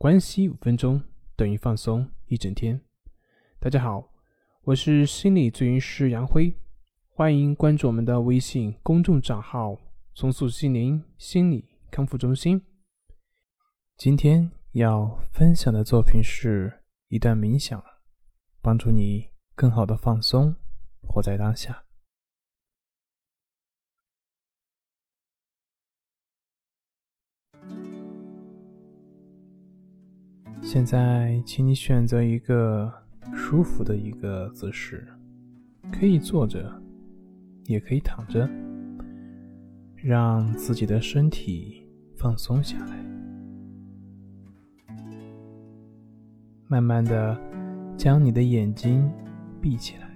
关系五分钟等于放松一整天。大家好，我是心理咨询师杨辉，欢迎关注我们的微信公众账号“重塑心灵心理康复中心”。今天要分享的作品是一段冥想，帮助你更好的放松，活在当下。现在，请你选择一个舒服的一个姿势，可以坐着，也可以躺着，让自己的身体放松下来。慢慢的，将你的眼睛闭起来。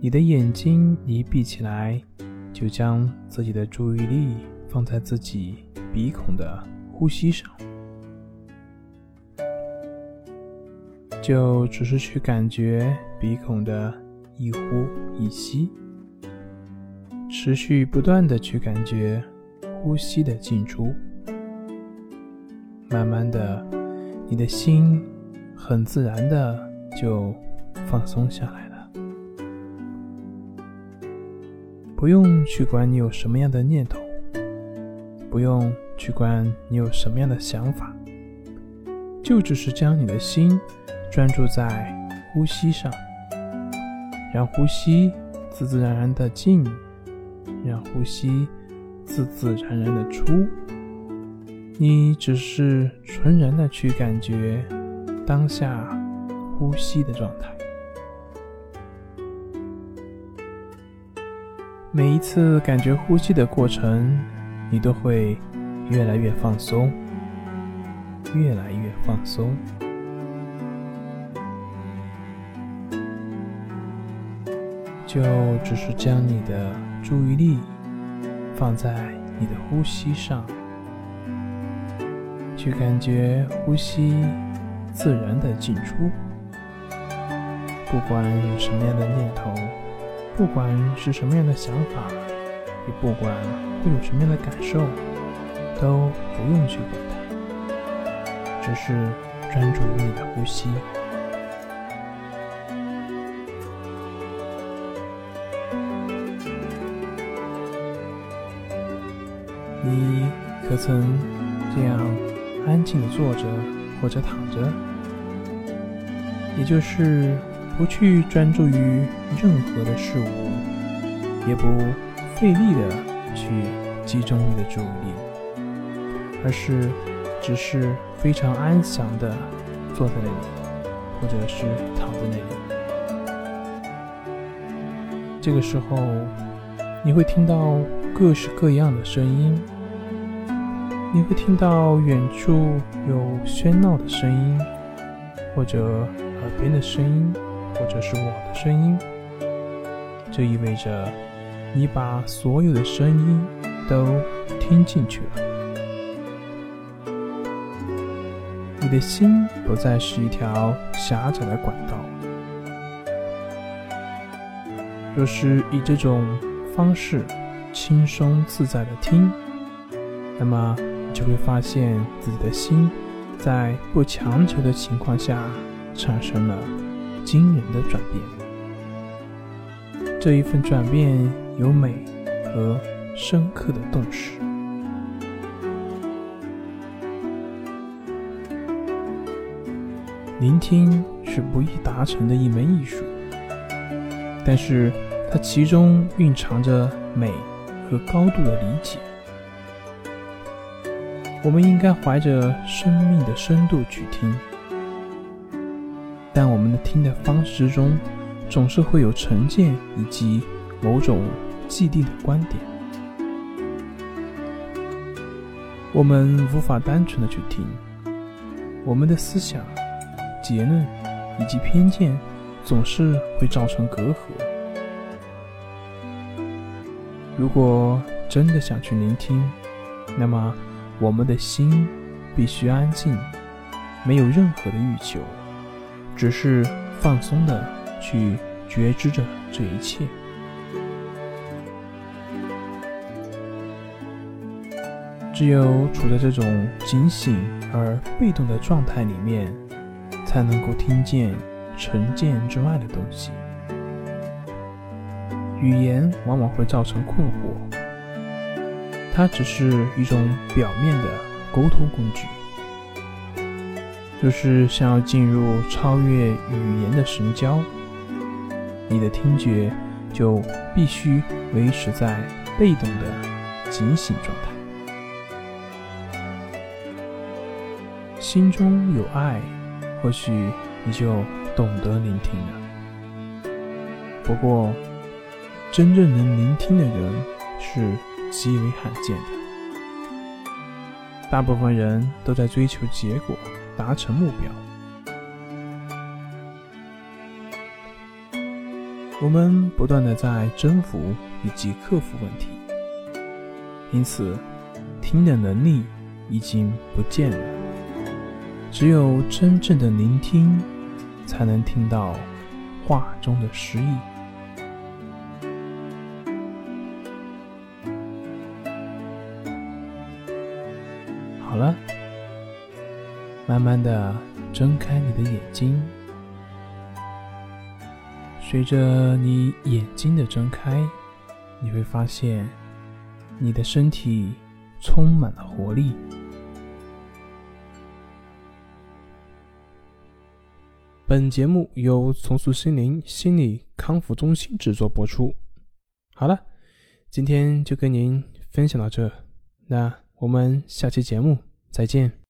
你的眼睛一闭起来，就将自己的注意力放在自己鼻孔的呼吸上。就只是去感觉鼻孔的一呼一吸，持续不断的去感觉呼吸的进出，慢慢的，你的心很自然的就放松下来了，不用去管你有什么样的念头，不用去管你有什么样的想法，就只是将你的心。专注在呼吸上，让呼吸自自然然的进，让呼吸自自然然的出。你只是纯然的去感觉当下呼吸的状态。每一次感觉呼吸的过程，你都会越来越放松，越来越放松。就只是将你的注意力放在你的呼吸上，去感觉呼吸自然的进出。不管有什么样的念头，不管是什么样的想法，也不管会有什么样的感受，都不用去管它，只是专注于你的呼吸。你可曾这样安静的坐着或者躺着，也就是不去专注于任何的事物，也不费力的去集中你的注意力，而是只是非常安详的坐在那里，或者是躺在那里。这个时候，你会听到各式各样的声音。你会听到远处有喧闹的声音，或者耳边的声音，或者是我的声音。这意味着你把所有的声音都听进去了。你的心不再是一条狭窄的管道。若是以这种方式轻松自在的听，那么。就会发现自己的心，在不强求的情况下，产生了惊人的转变。这一份转变有美和深刻的洞识。聆听是不易达成的一门艺术，但是它其中蕴藏着美和高度的理解。我们应该怀着生命的深度去听，但我们的听的方式中，总是会有成见以及某种既定的观点。我们无法单纯的去听，我们的思想、结论以及偏见总是会造成隔阂。如果真的想去聆听，那么。我们的心必须安静，没有任何的欲求，只是放松的去觉知着这一切。只有处在这种警醒而被动的状态里面，才能够听见成见之外的东西。语言往往会造成困惑，它只是一种表面的沟通工具。就是想要进入超越语言的神交，你的听觉就必须维持在被动的警醒状态。心中有爱，或许你就懂得聆听了。不过，真正能聆听的人是极为罕见的。大部分人都在追求结果，达成目标。我们不断的在征服以及克服问题，因此听的能力已经不见了。只有真正的聆听，才能听到话中的诗意。好了，慢慢的睁开你的眼睛，随着你眼睛的睁开，你会发现你的身体充满了活力。本节目由重塑心灵心理康复中心制作播出。好了，今天就跟您分享到这，那我们下期节目再见。